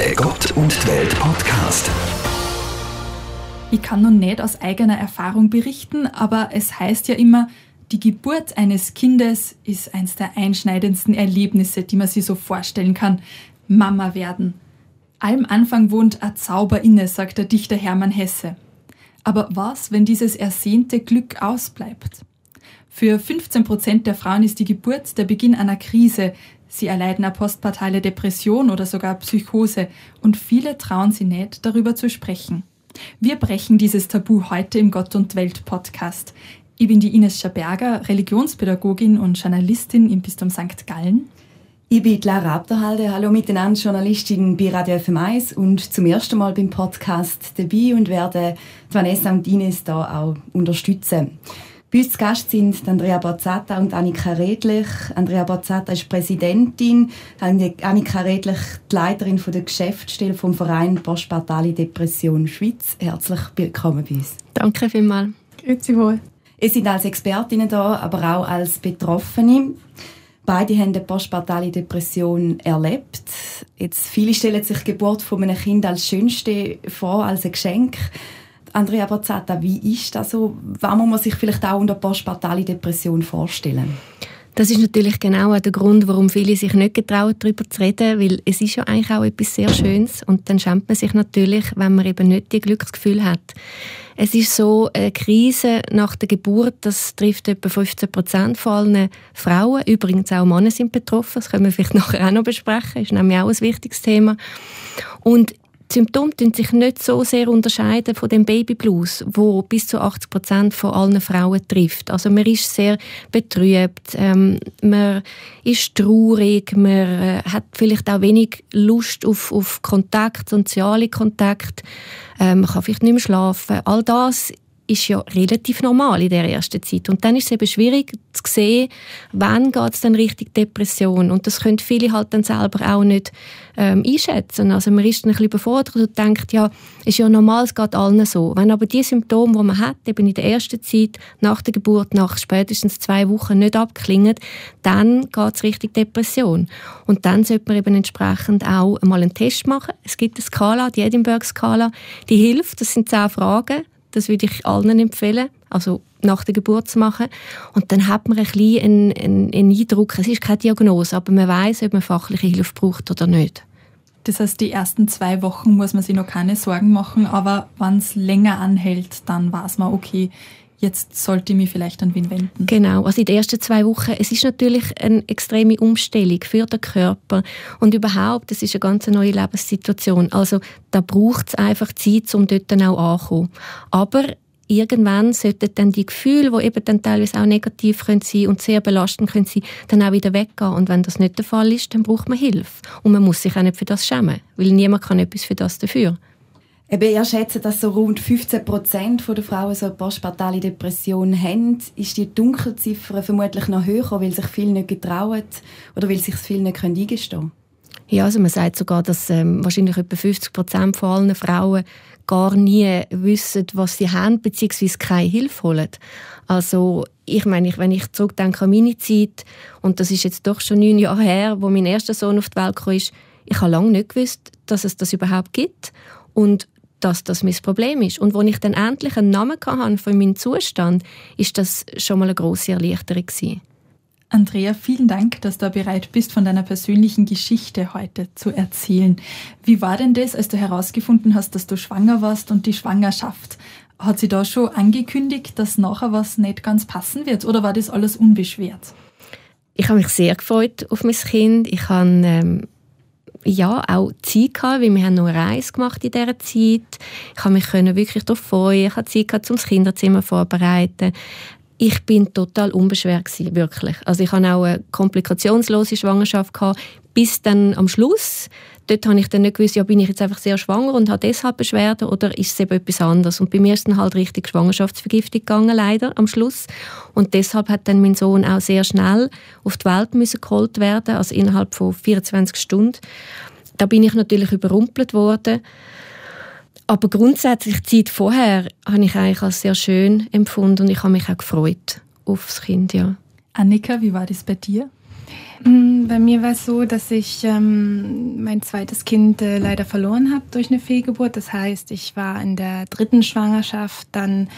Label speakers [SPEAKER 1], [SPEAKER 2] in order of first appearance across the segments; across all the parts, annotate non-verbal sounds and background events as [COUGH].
[SPEAKER 1] Der Gott und Welt Podcast.
[SPEAKER 2] Ich kann nun nicht aus eigener Erfahrung berichten, aber es heißt ja immer, die Geburt eines Kindes ist eines der einschneidendsten Erlebnisse, die man sich so vorstellen kann. Mama werden. Allem Anfang wohnt ein Zauber inne, sagt der Dichter Hermann Hesse. Aber was, wenn dieses ersehnte Glück ausbleibt? Für 15 Prozent der Frauen ist die Geburt der Beginn einer Krise. Sie erleiden eine postpartale Depression oder sogar Psychose und viele trauen sie nicht, darüber zu sprechen. Wir brechen dieses Tabu heute im Gott und Welt Podcast. Ich bin die Ines Schaberger, Religionspädagogin und Journalistin im Bistum St. Gallen.
[SPEAKER 3] Ich bin Lara Abderhalde, hallo miteinander, Journalistin bei Radio FM1 und zum ersten Mal beim Podcast dabei und werde Vanessa und Ines da auch unterstützen. Bei uns zu Gast sind Andrea Bozzata und Annika Redlich. Andrea Bozzata ist Präsidentin, Annika Redlich die Leiterin der Geschäftsstelle vom Verein Postpartale Depression Schweiz. Herzlich willkommen bei uns.
[SPEAKER 4] Danke vielmals.
[SPEAKER 3] Grüezi wohl. Ihr seid als Expertinnen da, aber auch als Betroffene. Beide haben eine postpartale Depression erlebt. Jetzt, viele stellen sich die Geburt von einem Kind als schönste vor, als ein Geschenk. Andrea Bozzata, wie ist das so? Was muss man sich vielleicht auch unter postpartale Depression vorstellen?
[SPEAKER 4] Das ist natürlich genau der Grund, warum viele sich nicht getrauen, darüber zu reden, weil es ist ja eigentlich auch etwas sehr Schönes und dann schämt man sich natürlich, wenn man eben nicht die Glücksgefühl hat. Es ist so, eine Krise nach der Geburt, das trifft etwa 15 Prozent von allen Frauen. Übrigens auch Männer sind betroffen, das können wir vielleicht [LAUGHS] nachher auch noch besprechen, das ist nämlich auch ein wichtiges Thema. Und die Symptome unterscheiden sich nicht so sehr unterscheiden von dem Babyblues, wo bis zu 80 Prozent von allen Frauen trifft. Also man ist sehr betrübt, ähm, man ist traurig, man äh, hat vielleicht auch wenig Lust auf, auf Kontakt, soziale Kontakt, ähm, man kann vielleicht nicht mehr schlafen. All das ist ja relativ normal in der ersten Zeit. Und dann ist es eben schwierig zu sehen, wann geht es dann richtig Depression. Und das können viele halt dann selber auch nicht ähm, einschätzen. Also man ist dann ein bisschen überfordert und denkt, ja, ist ja normal, es geht allen so. Wenn aber die Symptome, die man hat, eben in der ersten Zeit, nach der Geburt, nach spätestens zwei Wochen nicht abklingen, dann geht es richtig Depression. Und dann sollte man eben entsprechend auch mal einen Test machen. Es gibt eine Skala, die Edinburgh-Skala, die hilft. Das sind zehn Fragen das würde ich allen empfehlen, also nach der Geburt zu machen. Und dann hat man ein bisschen einen, einen, Eindruck, es ist keine Diagnose, aber man weiß, ob man fachliche Hilfe braucht oder nicht.
[SPEAKER 2] Das heißt, die ersten zwei Wochen muss man sich noch keine Sorgen machen, aber wenn es länger anhält, dann weiß man, okay, jetzt sollte ich mich vielleicht an wen wenden.
[SPEAKER 4] Genau, also in den ersten zwei Wochen, es ist natürlich eine extreme Umstellung für den Körper und überhaupt, es ist eine ganz neue Lebenssituation. Also da braucht es einfach Zeit, um dort dann auch anzukommen. Aber irgendwann sollten dann die Gefühle, die eben dann teilweise auch negativ können sein und sehr belastend können sein, dann auch wieder weggehen. Und wenn das nicht der Fall ist, dann braucht man Hilfe. Und man muss sich auch nicht für das schämen, weil niemand kann etwas für das dafür.
[SPEAKER 3] Eben, ihr schätzt, dass so rund 15 Prozent der Frauen so eine postpartale Depression haben. Ist die Dunkelziffer vermutlich noch höher, weil sich viele nicht getrauen oder weil sich viele nicht eingestehen können?
[SPEAKER 4] Ja, also man sagt sogar, dass ähm, wahrscheinlich etwa 50 Prozent von allen Frauen gar nie wissen, was sie haben, beziehungsweise keine Hilfe holen. Also ich meine, wenn ich zurückdenke an meine Zeit, und das ist jetzt doch schon neun Jahre her, wo mein erster Sohn auf die Welt kam, ich habe lange nicht gewusst, dass es das überhaupt gibt. Und dass das mein Problem ist. Und als ich dann endlich einen Namen hatte für meinen Zustand, ist das schon mal eine große Erleichterung gewesen.
[SPEAKER 2] Andrea, vielen Dank, dass du bereit bist, von deiner persönlichen Geschichte heute zu erzählen. Wie war denn das, als du herausgefunden hast, dass du schwanger warst und die Schwangerschaft? Hat sie da schon angekündigt, dass nachher was nicht ganz passen wird oder war das alles unbeschwert?
[SPEAKER 4] Ich habe mich sehr gefreut auf mein Kind. Ich habe ähm, ja, auch Zeit gehabt, weil wir haben noch eine gemacht in dieser Zeit. Ich habe mich wirklich darauf freuen. Ich hatte Zeit gehabt, um das Kinderzimmer vorzubereiten. Ich bin total unbeschwert gewesen, wirklich. Also ich hatte auch eine komplikationslose Schwangerschaft gehabt, bis dann am Schluss dort habe ich dann nicht gewusst, ja, bin ich jetzt einfach sehr schwanger und habe deshalb Beschwerden oder ist es eben etwas anderes? Und bei mir ist dann halt richtig Schwangerschaftsvergiftung gegangen, leider, am Schluss. Und deshalb hat dann mein Sohn auch sehr schnell auf die Welt müssen geholt werden, also innerhalb von 24 Stunden. Da bin ich natürlich überrumpelt worden. Aber grundsätzlich die Zeit vorher habe ich eigentlich als sehr schön empfunden und ich habe mich auch gefreut auf das Kind, ja.
[SPEAKER 2] Annika, wie war das bei dir?
[SPEAKER 5] Mm, bei mir war es so, dass ich ähm, mein zweites Kind äh, leider verloren habe durch eine Fehlgeburt. Das heißt, ich war in der dritten Schwangerschaft dann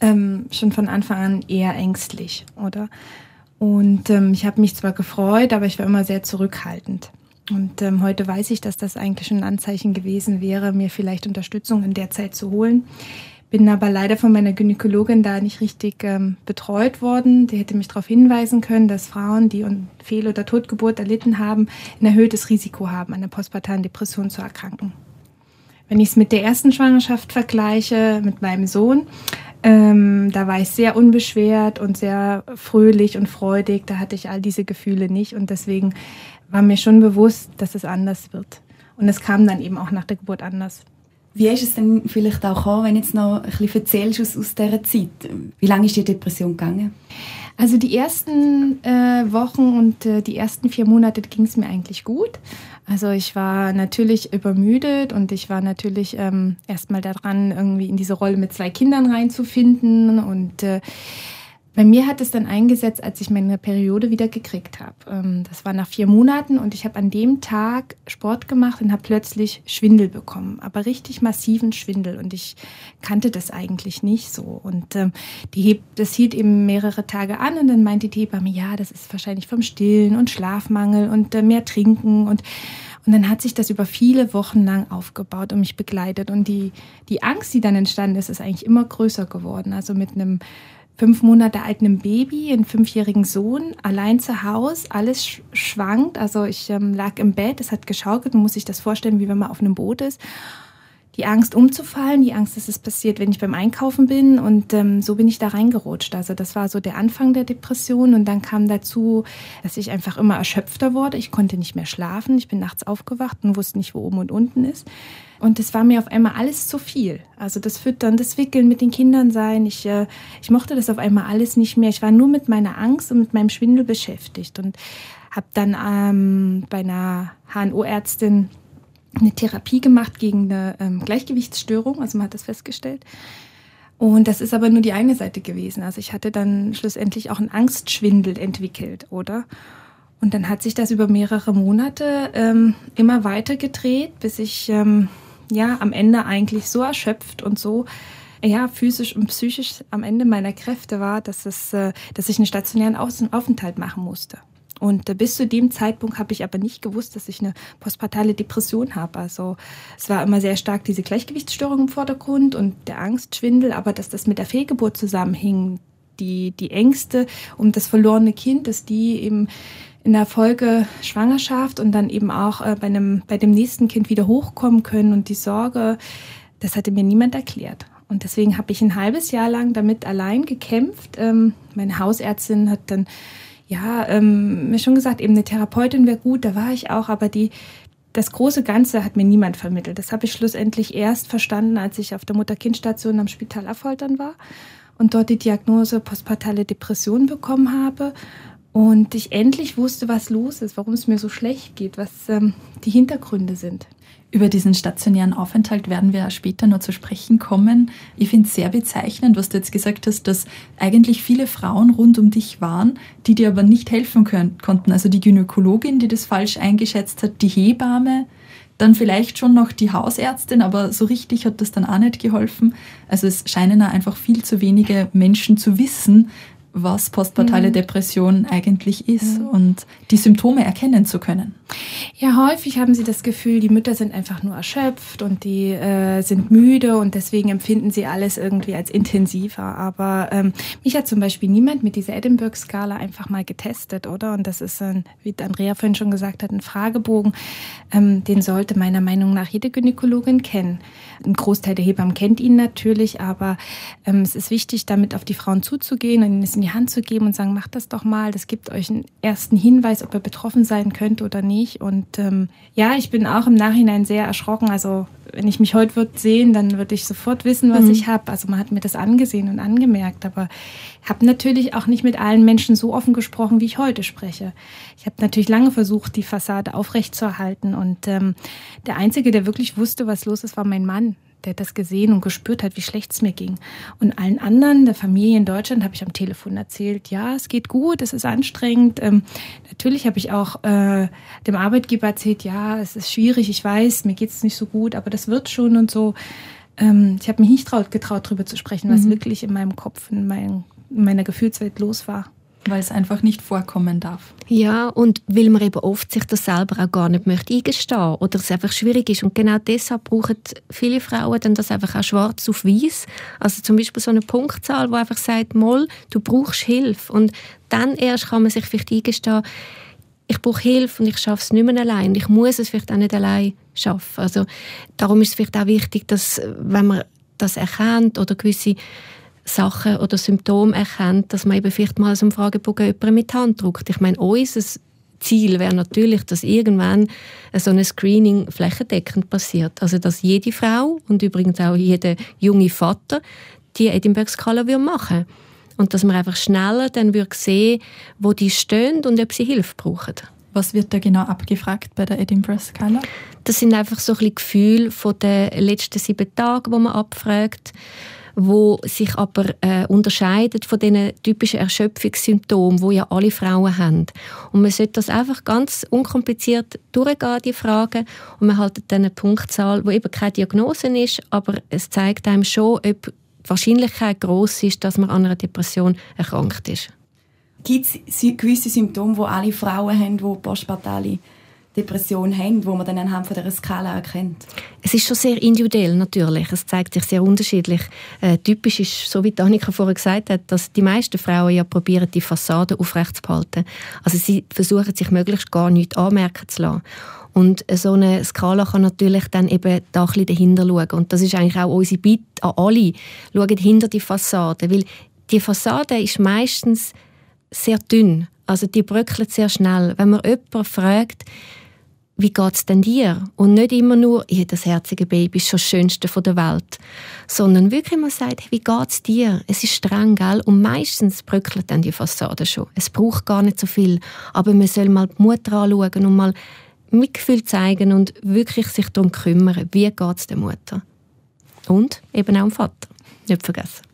[SPEAKER 5] ähm, schon von Anfang an eher ängstlich, oder? Und ähm, ich habe mich zwar gefreut, aber ich war immer sehr zurückhaltend. Und ähm, heute weiß ich, dass das eigentlich schon ein Anzeichen gewesen wäre, mir vielleicht Unterstützung in der Zeit zu holen. Bin aber leider von meiner Gynäkologin da nicht richtig ähm, betreut worden. Die hätte mich darauf hinweisen können, dass Frauen, die Fehl- oder Totgeburt erlitten haben, ein erhöhtes Risiko haben, an der postpartalen Depression zu erkranken. Wenn ich es mit der ersten Schwangerschaft vergleiche, mit meinem Sohn, ähm, da war ich sehr unbeschwert und sehr fröhlich und freudig. Da hatte ich all diese Gefühle nicht und deswegen war mir schon bewusst, dass es anders wird. Und es kam dann eben auch nach der Geburt anders.
[SPEAKER 3] Wie ist es denn vielleicht auch gekommen, wenn du jetzt noch ein bisschen erzählst aus, aus dieser Zeit? Wie lange ist die Depression gegangen?
[SPEAKER 5] Also die ersten äh, Wochen und äh, die ersten vier Monate ging es mir eigentlich gut. Also ich war natürlich übermüdet und ich war natürlich ähm, erstmal daran, irgendwie in diese Rolle mit zwei Kindern reinzufinden und äh, bei mir hat es dann eingesetzt, als ich meine Periode wieder gekriegt habe. Ähm, das war nach vier Monaten und ich habe an dem Tag Sport gemacht und habe plötzlich Schwindel bekommen, aber richtig massiven Schwindel und ich kannte das eigentlich nicht so. Und ähm, die, das hielt eben mehrere Tage an und dann meinte die Hebamme, ja, das ist wahrscheinlich vom Stillen und Schlafmangel und äh, mehr Trinken und und dann hat sich das über viele Wochen lang aufgebaut und mich begleitet. Und die, die Angst, die dann entstanden ist, ist eigentlich immer größer geworden. Also mit einem fünf Monate alten Baby, einen fünfjährigen Sohn, allein zu Hause, alles schwankt. Also ich ähm, lag im Bett, es hat geschaukelt, man muss sich das vorstellen, wie wenn man auf einem Boot ist. Die Angst umzufallen, die Angst, dass es passiert, wenn ich beim Einkaufen bin. Und ähm, so bin ich da reingerutscht. Also das war so der Anfang der Depression. Und dann kam dazu, dass ich einfach immer erschöpfter wurde. Ich konnte nicht mehr schlafen. Ich bin nachts aufgewacht und wusste nicht, wo oben und unten ist. Und es war mir auf einmal alles zu viel. Also das Füttern, das Wickeln mit den Kindern sein. Ich, äh, ich mochte das auf einmal alles nicht mehr. Ich war nur mit meiner Angst und mit meinem Schwindel beschäftigt und habe dann ähm, bei einer HNO-Ärztin eine Therapie gemacht gegen eine ähm, Gleichgewichtsstörung. Also man hat das festgestellt. Und das ist aber nur die eine Seite gewesen. Also ich hatte dann schlussendlich auch einen Angstschwindel entwickelt, oder? Und dann hat sich das über mehrere Monate ähm, immer weiter gedreht, bis ich ähm, ja am Ende eigentlich so erschöpft und so ja physisch und psychisch am Ende meiner Kräfte war, dass es, äh, dass ich einen stationären Aufenthalt machen musste. Und bis zu dem Zeitpunkt habe ich aber nicht gewusst, dass ich eine postpartale Depression habe. Also es war immer sehr stark diese Gleichgewichtsstörung im Vordergrund und der Angstschwindel, aber dass das mit der Fehlgeburt zusammenhing, die, die Ängste um das verlorene Kind, dass die eben in der Folge Schwangerschaft und dann eben auch äh, bei, einem, bei dem nächsten Kind wieder hochkommen können und die Sorge, das hatte mir niemand erklärt. Und deswegen habe ich ein halbes Jahr lang damit allein gekämpft. Ähm, meine Hausärztin hat dann, ja, ähm, mir schon gesagt, eben eine Therapeutin wäre gut, da war ich auch, aber die, das große Ganze hat mir niemand vermittelt. Das habe ich schlussendlich erst verstanden, als ich auf der Mutter-Kind-Station am Spital Affoltern war und dort die Diagnose postpartale Depression bekommen habe und ich endlich wusste, was los ist, warum es mir so schlecht geht, was ähm, die Hintergründe sind.
[SPEAKER 2] Über diesen stationären Aufenthalt werden wir später noch zu sprechen kommen. Ich finde es sehr bezeichnend, was du jetzt gesagt hast, dass eigentlich viele Frauen rund um dich waren, die dir aber nicht helfen können, konnten. Also die Gynäkologin, die das falsch eingeschätzt hat, die Hebamme, dann vielleicht schon noch die Hausärztin, aber so richtig hat das dann auch nicht geholfen. Also es scheinen einfach viel zu wenige Menschen zu wissen, was postpartale mhm. Depression eigentlich ist mhm. und die Symptome erkennen zu können.
[SPEAKER 5] Ja, häufig haben sie das Gefühl, die Mütter sind einfach nur erschöpft und die äh, sind müde und deswegen empfinden sie alles irgendwie als intensiver. Aber ähm, mich hat zum Beispiel niemand mit dieser Edinburgh-Skala einfach mal getestet, oder? Und das ist, ein, wie Andrea vorhin schon gesagt hat, ein Fragebogen. Ähm, den sollte meiner Meinung nach jede Gynäkologin kennen. Ein Großteil der Hebammen kennt ihn natürlich, aber ähm, es ist wichtig, damit auf die Frauen zuzugehen und ihnen es in die Hand zu geben und sagen, macht das doch mal. Das gibt euch einen ersten Hinweis, ob ihr betroffen sein könnt oder nicht. Und ähm, ja, ich bin auch im Nachhinein sehr erschrocken. Also wenn ich mich heute würde sehen, dann würde ich sofort wissen, was mhm. ich habe. Also man hat mir das angesehen und angemerkt, aber habe natürlich auch nicht mit allen Menschen so offen gesprochen, wie ich heute spreche. Ich habe natürlich lange versucht, die Fassade aufrechtzuerhalten und ähm, der einzige, der wirklich wusste, was los ist, war mein Mann der das gesehen und gespürt hat, wie schlecht es mir ging. Und allen anderen, der Familie in Deutschland, habe ich am Telefon erzählt, ja, es geht gut, es ist anstrengend. Ähm, natürlich habe ich auch äh, dem Arbeitgeber erzählt, ja, es ist schwierig, ich weiß, mir geht es nicht so gut, aber das wird schon und so. Ähm, ich habe mich nicht traut, getraut, darüber zu sprechen, was mhm. wirklich in meinem Kopf, in, mein, in meiner Gefühlswelt los war
[SPEAKER 2] weil es einfach nicht vorkommen darf.
[SPEAKER 4] Ja, und weil man eben oft sich das selber auch gar nicht möchte eingestehen oder es einfach schwierig ist. Und genau deshalb brauchen viele Frauen dann das einfach auch schwarz auf weiß. Also zum Beispiel so eine Punktzahl, wo einfach sagt, Moll, du brauchst Hilfe. Und dann erst kann man sich vielleicht eingestehen, ich brauche Hilfe und ich schaffe es nicht mehr allein. Ich muss es vielleicht auch nicht allein schaffen. Also darum ist es vielleicht auch wichtig, dass wenn man das erkennt oder gewisse Sachen oder Symptome erkennt, dass man eben vielleicht mal so einen Fragebogen jemanden mit Hand druckt. Ich meine, unser Ziel wäre natürlich, dass irgendwann so ein Screening flächendeckend passiert. Also dass jede Frau und übrigens auch jeder junge Vater die Edinburgh-Skala machen und dass man einfach schneller dann würde sehen, wo die stehen und ob sie Hilfe brauchen.
[SPEAKER 2] Was wird da genau abgefragt bei der Edinburgh Skala?
[SPEAKER 4] Das sind einfach so ein bisschen Gefühle von den letzten sieben Tagen, wo man abfragt wo sich aber äh, unterscheidet von den typischen Erschöpfungssymptomen, wo ja alle Frauen haben. Und man sollte das einfach ganz unkompliziert durchgehen, die Fragen, und man hat dann eine Punktzahl, wo eben keine Diagnose ist, aber es zeigt einem schon, ob die Wahrscheinlichkeit groß ist, dass man an einer Depression erkrankt ist.
[SPEAKER 3] Gibt es gewisse Symptome, die alle Frauen haben, die postpartale Depression haben, wo man dann anhand von dieser Skala erkennt?
[SPEAKER 4] Es ist schon sehr individuell natürlich. Es zeigt sich sehr unterschiedlich. Äh, typisch ist, so wie Annika vorher gesagt hat, dass die meisten Frauen ja probieren, die Fassade aufrechtzuerhalten. Also sie versuchen sich möglichst gar nichts anmerken zu lassen. Und so eine Skala kann natürlich dann eben da ein bisschen dahinter schauen. Und das ist eigentlich auch unsere Bitte an alle. Schauen hinter die Fassade. Weil die Fassade ist meistens sehr dünn. Also die bröckelt sehr schnell. Wenn man jemanden fragt, wie geht's denn dir? Und nicht immer nur, ja, das herzige Baby ist schon das Schönste der Welt. Sondern wirklich mal sagt, hey, wie geht's dir? Es ist streng, gell? Und meistens bröckelt dann die Fassade schon. Es braucht gar nicht so viel. Aber man soll mal die Mutter anschauen und mal Mitgefühl zeigen und wirklich sich darum kümmern, wie geht's der Mutter. Und eben auch dem Vater. Nicht vergessen.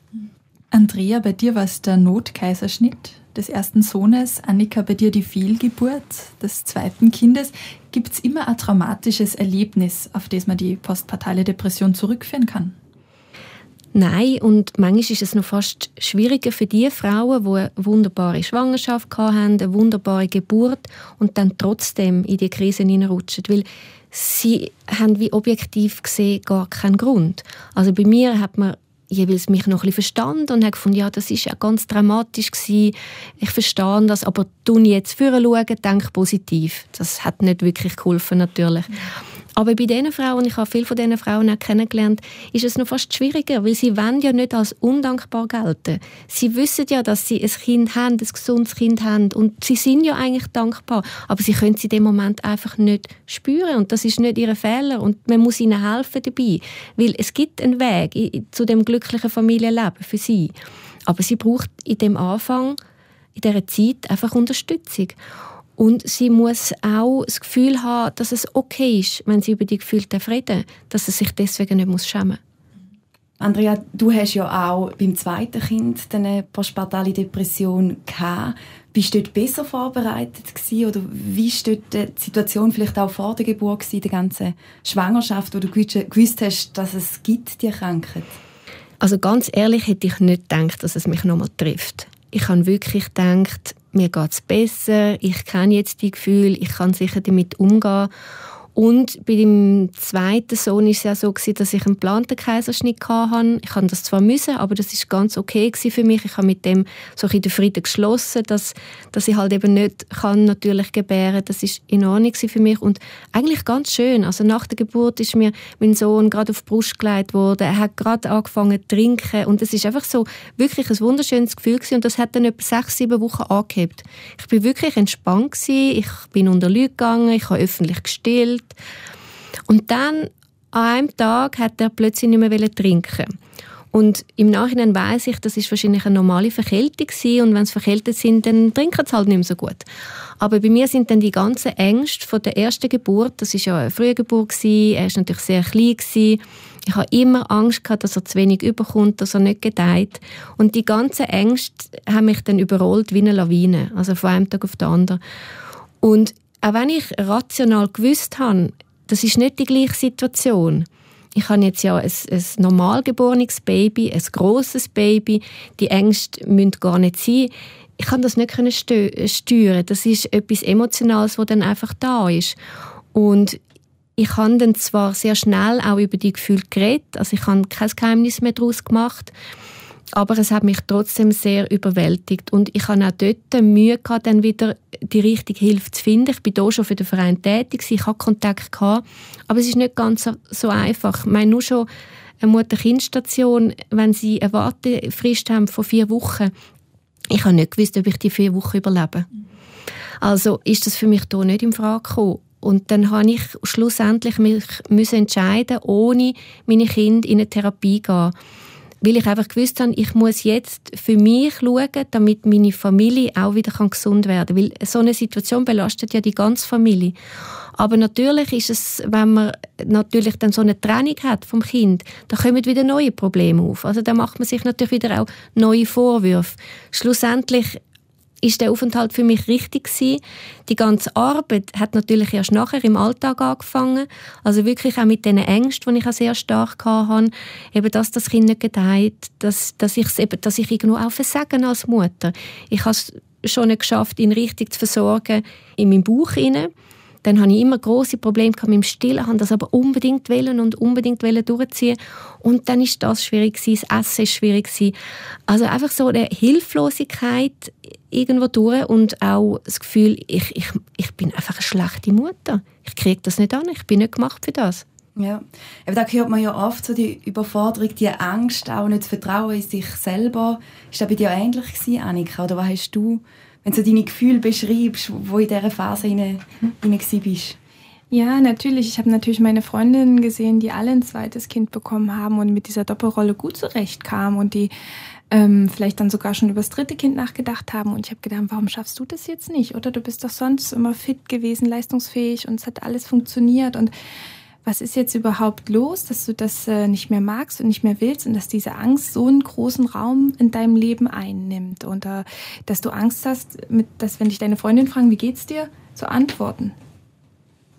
[SPEAKER 2] Andrea, bei dir war es der Notkaiserschnitt des ersten Sohnes, Annika, bei dir die Fehlgeburt des zweiten Kindes. Gibt es immer ein traumatisches Erlebnis, auf das man die postpartale Depression zurückführen kann?
[SPEAKER 4] Nein, und manchmal ist es noch fast schwieriger für die Frauen, die eine wunderbare Schwangerschaft hatten, eine wunderbare Geburt und dann trotzdem in die Krise hineinrutschen, weil sie haben wie objektiv gesehen gar keinen Grund. Also bei mir hat man jeweils mich noch ein verstanden und habe gefunden, ja, das ist ja ganz dramatisch gewesen. Ich verstehe das, aber tu jetzt führen schauen, denk positiv. Das hat nicht wirklich geholfen natürlich. Mhm. Aber bei diesen Frauen, ich habe viele von diesen Frauen auch kennengelernt, ist es noch fast schwieriger, weil sie wollen ja nicht als undankbar gelten. Sie wissen ja, dass sie ein Kind haben, ein gesundes Kind haben und sie sind ja eigentlich dankbar, aber sie können sie in dem Moment einfach nicht spüren und das ist nicht ihr Fehler und man muss ihnen helfen dabei, weil es gibt einen Weg zu dem glücklichen Familienleben für sie. Aber sie braucht in dem Anfang, in dieser Zeit einfach Unterstützung. Und sie muss auch das Gefühl haben, dass es okay ist, wenn sie über die Gefühle reden dass sie sich deswegen nicht muss schämen
[SPEAKER 3] Andrea, du hast ja auch beim zweiten Kind eine postpartale Depression gehabt. Bist du dort besser vorbereitet gewesen, oder wie war dort die Situation vielleicht auch vor der Geburt gewesen, die ganze Schwangerschaft, wo du gewusst hast, dass es gibt die Krankheit?
[SPEAKER 4] Also ganz ehrlich hätte ich nicht gedacht, dass es mich nochmal trifft. Ich habe wirklich gedacht, mir geht es besser, ich kenne jetzt die Gefühle, ich kann sicher damit umgehen. Und bei dem zweiten Sohn war es ja so, dass ich einen geplanten Kaiserschnitt hatte. Ich hatte das zwar müssen, aber das war ganz okay für mich. Ich habe mit dem so in den Frieden geschlossen, dass, dass ich halt eben nicht kann natürlich gebären. Das ist in Ordnung für mich und eigentlich ganz schön. Also nach der Geburt ist mir mein Sohn gerade auf die Brust gelegt worden. Er hat gerade angefangen zu trinken und es ist einfach so wirklich ein wunderschönes Gefühl gewesen. und das hat dann etwa sechs, sieben Wochen angehebt. Ich bin wirklich entspannt gewesen. Ich bin unter Leute gegangen, ich habe öffentlich gestillt und dann an einem Tag hat er plötzlich nicht mehr trinken. Und im Nachhinein weiß ich, das ist wahrscheinlich eine normale Verkältung gewesen. und wenn sie verkältet sind, dann trinken sie halt nicht mehr so gut. Aber bei mir sind dann die ganzen Ängste von der ersten Geburt, das ist ja eine frühe Geburt gewesen, er ist natürlich sehr klein gewesen, Ich habe immer Angst gehabt, dass er zu wenig überkommt, dass er nicht gedeiht. Und die ganzen Ängste haben mich dann überrollt wie eine Lawine, also von einem Tag auf den anderen. Und auch wenn ich rational gewusst habe, das ist nicht die gleiche Situation. Ich habe jetzt ja ein, ein normal geborenes Baby, ein grosses Baby. Die Ängste müssen gar nicht sein. Ich kann das nicht steuern. Das ist etwas Emotionales, was dann einfach da ist. Und ich habe dann zwar sehr schnell auch über die Gefühle geredet, also ich habe kein Geheimnis mehr daraus gemacht, aber es hat mich trotzdem sehr überwältigt und ich habe auch dort Mühe gehabt, dann wieder die richtige Hilfe zu finden. Ich bin hier schon für den Verein tätig, ich habe Kontakt gehabt, aber es ist nicht ganz so einfach. Ich meine, nur schon eine Mutter-Kind-Station, wenn sie eine Wartefrist haben von vier Wochen, ich habe nicht gewusst, ob ich die vier Wochen überlebe. Also ist das für mich hier nicht in Frage gekommen. Und dann habe ich schlussendlich mich entscheiden, ohne meine Kinder in eine Therapie zu gehen. Weil ich einfach gewusst habe, ich muss jetzt für mich schauen, damit meine Familie auch wieder gesund werden kann. Weil so eine Situation belastet ja die ganze Familie. Aber natürlich ist es, wenn man natürlich dann so eine Trennung hat vom Kind, da kommen wieder neue Probleme auf. Also da macht man sich natürlich wieder auch neue Vorwürfe. Schlussendlich ist der Aufenthalt für mich richtig gewesen. Die ganze Arbeit hat natürlich erst nachher im Alltag angefangen. Also wirklich auch mit den Ängsten, die ich auch sehr stark hatte. Eben, dass das Kind nicht gedeiht, dass, dass, ich's eben, dass ich irgendwo auch versagen als Mutter. Ich habe es schon nicht geschafft, ihn richtig zu versorgen in meinem Bauch hinein. Dann hatte ich immer große Probleme mit dem Stillen, habe das aber unbedingt wollen und unbedingt wollen durchziehen. Und dann ist das schwierig das Essen ist schwierig. Also einfach so eine Hilflosigkeit irgendwo durch und auch das Gefühl, ich, ich, ich bin einfach eine schlechte Mutter. Ich kriege das nicht an, ich bin nicht gemacht für das.
[SPEAKER 3] Ja, aber da hört man ja oft so die Überforderung, die Angst, auch nicht zu vertrauen in sich selber. Ist das bei dir ähnlich gewesen, Annika? Oder was hast du wenn du deine Gefühle beschreibst, wo in dieser Phase hinein, hinein bist?
[SPEAKER 5] Ja, natürlich. Ich habe natürlich meine Freundinnen gesehen, die alle ein zweites Kind bekommen haben und mit dieser Doppelrolle gut zurechtkamen und die ähm, vielleicht dann sogar schon über das dritte Kind nachgedacht haben. Und ich habe gedacht, warum schaffst du das jetzt nicht? Oder du bist doch sonst immer fit gewesen, leistungsfähig und es hat alles funktioniert. Und was ist jetzt überhaupt los, dass du das äh, nicht mehr magst und nicht mehr willst und dass diese Angst so einen großen Raum in deinem Leben einnimmt und äh, dass du Angst hast, mit, dass wenn dich deine Freundin fragen, wie geht's dir, zu antworten.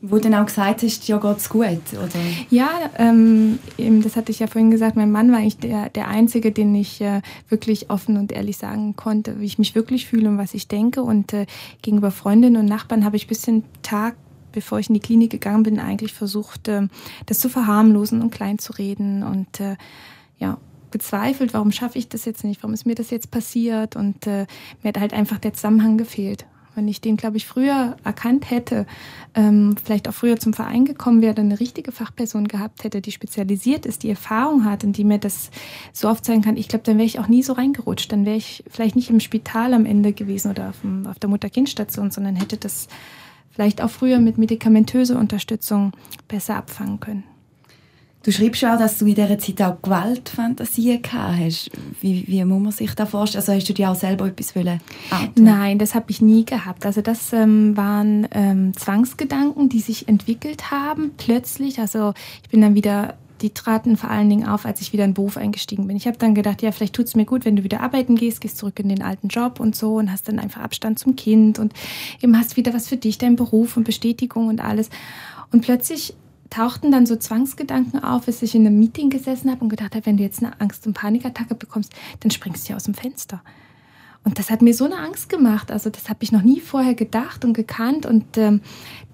[SPEAKER 3] Wo du dann auch gesagt hast, ja, geht's gut, oder?
[SPEAKER 5] Ja, ähm, das hatte ich ja vorhin gesagt, mein Mann war eigentlich der, der Einzige, den ich äh, wirklich offen und ehrlich sagen konnte, wie ich mich wirklich fühle und was ich denke. Und äh, gegenüber Freundinnen und Nachbarn habe ich bis den Tag bevor ich in die Klinik gegangen bin, eigentlich versucht, ähm, das zu verharmlosen und klein zu reden und äh, ja, gezweifelt, warum schaffe ich das jetzt nicht, warum ist mir das jetzt passiert und äh, mir hat halt einfach der Zusammenhang gefehlt. Wenn ich den, glaube ich, früher erkannt hätte, ähm, vielleicht auch früher zum Verein gekommen wäre, eine richtige Fachperson gehabt hätte, die spezialisiert ist, die Erfahrung hat und die mir das so aufzeigen kann, ich glaube, dann wäre ich auch nie so reingerutscht. Dann wäre ich vielleicht nicht im Spital am Ende gewesen oder auf, dem, auf der Mutter-Kind-Station, sondern hätte das vielleicht auch früher mit medikamentöser Unterstützung besser abfangen können.
[SPEAKER 3] Du schreibst auch, dass du in dieser Zeit auch Gewaltfantasien gehabt hast. Wie, wie muss man sich das vorstellen? Also hast du dir auch selber etwas wollen
[SPEAKER 5] Nein, das habe ich nie gehabt. Also das ähm, waren ähm, Zwangsgedanken, die sich entwickelt haben plötzlich. Also ich bin dann wieder die traten vor allen Dingen auf, als ich wieder in den Beruf eingestiegen bin. Ich habe dann gedacht, ja, vielleicht tut es mir gut, wenn du wieder arbeiten gehst, gehst zurück in den alten Job und so und hast dann einfach Abstand zum Kind und eben hast wieder was für dich, dein Beruf und Bestätigung und alles. Und plötzlich tauchten dann so Zwangsgedanken auf, als ich in einem Meeting gesessen habe und gedacht habe, wenn du jetzt eine Angst- und Panikattacke bekommst, dann springst du ja aus dem Fenster. Und das hat mir so eine Angst gemacht. Also das habe ich noch nie vorher gedacht und gekannt. Und ähm,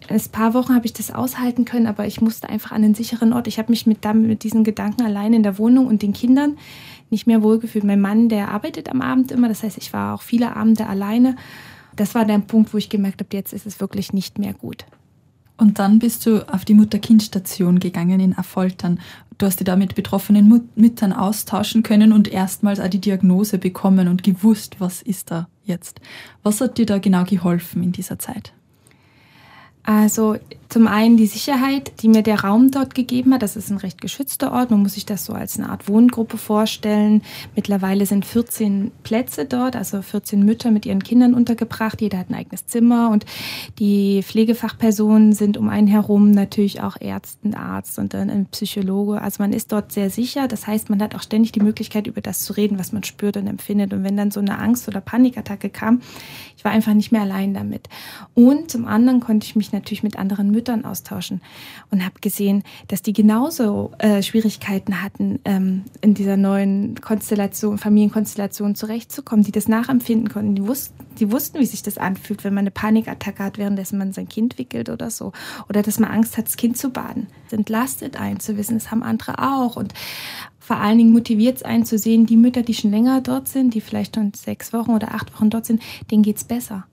[SPEAKER 5] ein paar Wochen habe ich das aushalten können, aber ich musste einfach an einen sicheren Ort. Ich habe mich mit, mit diesen Gedanken allein in der Wohnung und den Kindern nicht mehr wohlgefühlt. Mein Mann, der arbeitet am Abend immer. Das heißt, ich war auch viele Abende alleine. Das war der Punkt, wo ich gemerkt habe, jetzt ist es wirklich nicht mehr gut.
[SPEAKER 2] Und dann bist du auf die Mutter-Kind-Station gegangen in Affoltern. Du hast dich da mit betroffenen Mut Müttern austauschen können und erstmals auch die Diagnose bekommen und gewusst, was ist da jetzt. Was hat dir da genau geholfen in dieser Zeit?
[SPEAKER 5] Also zum einen die Sicherheit, die mir der Raum dort gegeben hat. Das ist ein recht geschützter Ort. Man muss sich das so als eine Art Wohngruppe vorstellen. Mittlerweile sind 14 Plätze dort, also 14 Mütter mit ihren Kindern untergebracht. Jeder hat ein eigenes Zimmer und die Pflegefachpersonen sind um einen herum natürlich auch Ärzte, Arzt und dann ein Psychologe. Also man ist dort sehr sicher. Das heißt, man hat auch ständig die Möglichkeit, über das zu reden, was man spürt und empfindet. Und wenn dann so eine Angst- oder Panikattacke kam, ich war einfach nicht mehr allein damit. Und zum anderen konnte ich mich natürlich mit anderen Müttern austauschen und habe gesehen, dass die genauso äh, Schwierigkeiten hatten, ähm, in dieser neuen Konstellation, Familienkonstellation zurechtzukommen, die das nachempfinden konnten. Die wussten, die wussten, wie sich das anfühlt, wenn man eine Panikattacke hat, währenddessen man sein Kind wickelt oder so. Oder dass man Angst hat, das Kind zu baden. Es entlastet einen zu wissen, das haben andere auch. Und vor allen Dingen motiviert es einen zu sehen, die Mütter, die schon länger dort sind, die vielleicht schon sechs Wochen oder acht Wochen dort sind, denen geht es besser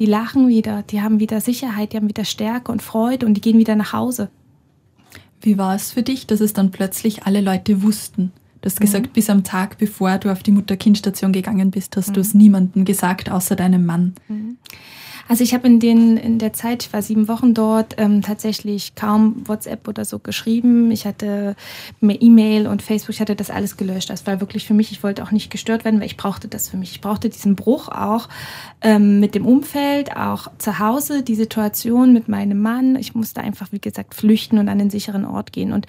[SPEAKER 5] die lachen wieder, die haben wieder Sicherheit, die haben wieder Stärke und Freude und die gehen wieder nach Hause.
[SPEAKER 2] Wie war es für dich, dass es dann plötzlich alle Leute wussten? Du hast mhm. gesagt, bis am Tag, bevor du auf die Mutter-Kind-Station gegangen bist, hast mhm. du es niemandem gesagt, außer deinem Mann. Mhm.
[SPEAKER 5] Also ich habe in, in der Zeit, ich war sieben Wochen dort, ähm, tatsächlich kaum WhatsApp oder so geschrieben. Ich hatte E-Mail und Facebook, ich hatte das alles gelöscht. Das war wirklich für mich, ich wollte auch nicht gestört werden, weil ich brauchte das für mich. Ich brauchte diesen Bruch auch ähm, mit dem Umfeld, auch zu Hause, die Situation mit meinem Mann. Ich musste einfach, wie gesagt, flüchten und an den sicheren Ort gehen. Und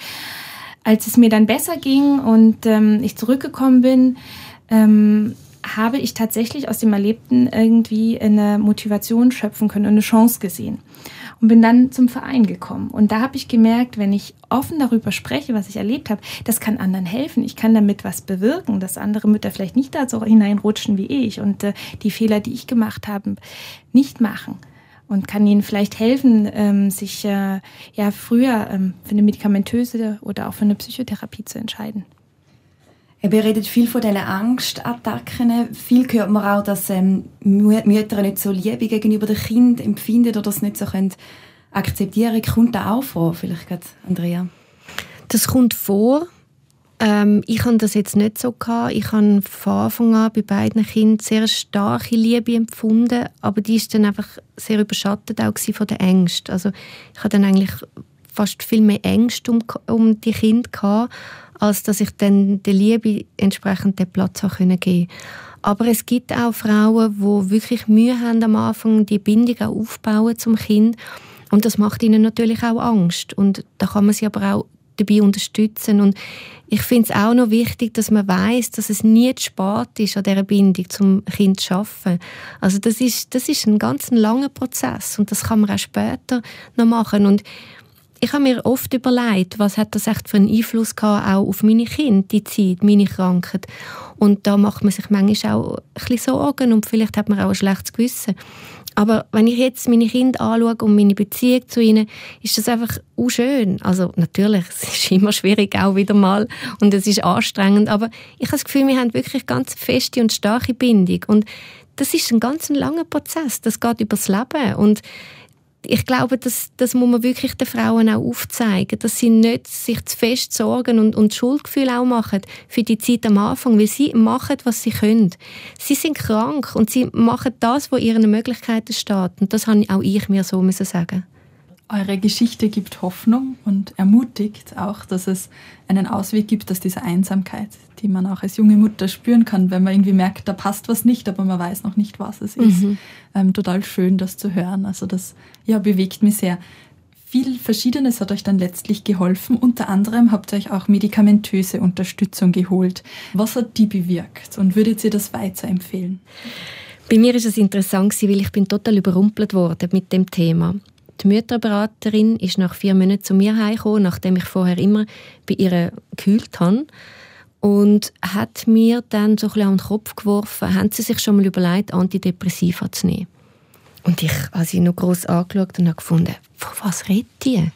[SPEAKER 5] als es mir dann besser ging und ähm, ich zurückgekommen bin, ähm, habe ich tatsächlich aus dem Erlebten irgendwie eine Motivation schöpfen können und eine Chance gesehen. Und bin dann zum Verein gekommen. Und da habe ich gemerkt, wenn ich offen darüber spreche, was ich erlebt habe, das kann anderen helfen. Ich kann damit was bewirken, dass andere Mütter vielleicht nicht da so hineinrutschen wie ich und äh, die Fehler, die ich gemacht habe, nicht machen und kann ihnen vielleicht helfen, ähm, sich äh, ja früher ähm, für eine medikamentöse oder auch für eine Psychotherapie zu entscheiden.
[SPEAKER 3] Wir reden viel von diesen Angstattacken. Viel hört man auch, dass ähm, Mütter nicht so Liebe gegenüber dem Kind empfinden oder das nicht so können akzeptieren Kommt das auch vor, vielleicht gerade, Andrea?
[SPEAKER 4] Das kommt vor. Ähm, ich habe das jetzt nicht so gehabt. Ich habe von Anfang an bei beiden Kindern sehr starke Liebe empfunden, aber die ist dann einfach sehr überschattet auch von der Ängsten. Also ich habe dann eigentlich fast viel mehr Ängste um, um die Kinder gehabt, als dass ich dann der Liebe entsprechend den Platz habe können geben aber es gibt auch Frauen, die wirklich Mühe haben am Anfang, die Bindung auch aufbauen zum Kind. Und das macht ihnen natürlich auch Angst. Und da kann man sie aber auch dabei unterstützen. Und ich finde es auch noch wichtig, dass man weiß, dass es nie zu spät ist, an dieser Bindung zum Kind zu arbeiten. Also das ist, das ist ein ganz langer Prozess und das kann man auch später noch machen. Und ich habe mir oft überlegt, was hat das echt für einen Einfluss gehabt, auch auf meine Kinder, die Zeit, meine Krankheit. Und da macht man sich manchmal auch ein bisschen Sorgen und vielleicht hat man auch ein schlechtes Gewissen. Aber wenn ich jetzt meine Kinder anschaue und meine Beziehung zu ihnen, ist das einfach auch schön. Also natürlich, [LAUGHS] es ist immer schwierig auch wieder mal und es ist anstrengend, aber ich habe das Gefühl, wir haben wirklich ganz feste und starke Bindung und das ist ein ganz langer Prozess, das geht übers Leben und ich glaube, das, das muss man wirklich den Frauen auch aufzeigen, dass sie nicht sich zu fest sorgen und, und Schuldgefühl auch machen für die Zeit am Anfang, weil sie machen, was sie können. Sie sind krank und sie machen das, was ihren Möglichkeiten steht. Und das habe auch ich mir so müssen sagen.
[SPEAKER 2] Eure Geschichte gibt Hoffnung und ermutigt auch, dass es einen Ausweg gibt aus dieser Einsamkeit, die man auch als junge Mutter spüren kann, wenn man irgendwie merkt, da passt was nicht, aber man weiß noch nicht, was es ist. Mhm. Ähm, total schön, das zu hören. Also das ja, bewegt mich sehr. Viel Verschiedenes hat euch dann letztlich geholfen. Unter anderem habt ihr euch auch medikamentöse Unterstützung geholt. Was hat die bewirkt und würdet ihr das weiterempfehlen?
[SPEAKER 4] Bei mir ist es interessant, weil ich bin total überrumpelt worden mit dem Thema. Die Mütterberaterin ist nach vier Monaten zu mir heimgekommen, nachdem ich vorher immer bei ihr gekühlt habe. Und hat mir dann so ein bisschen an den Kopf geworfen, haben Sie sich schon mal überlegt, Antidepressiva zu nehmen? Und ich habe sie noch gross angeschaut und habe gefunden, von was redet die?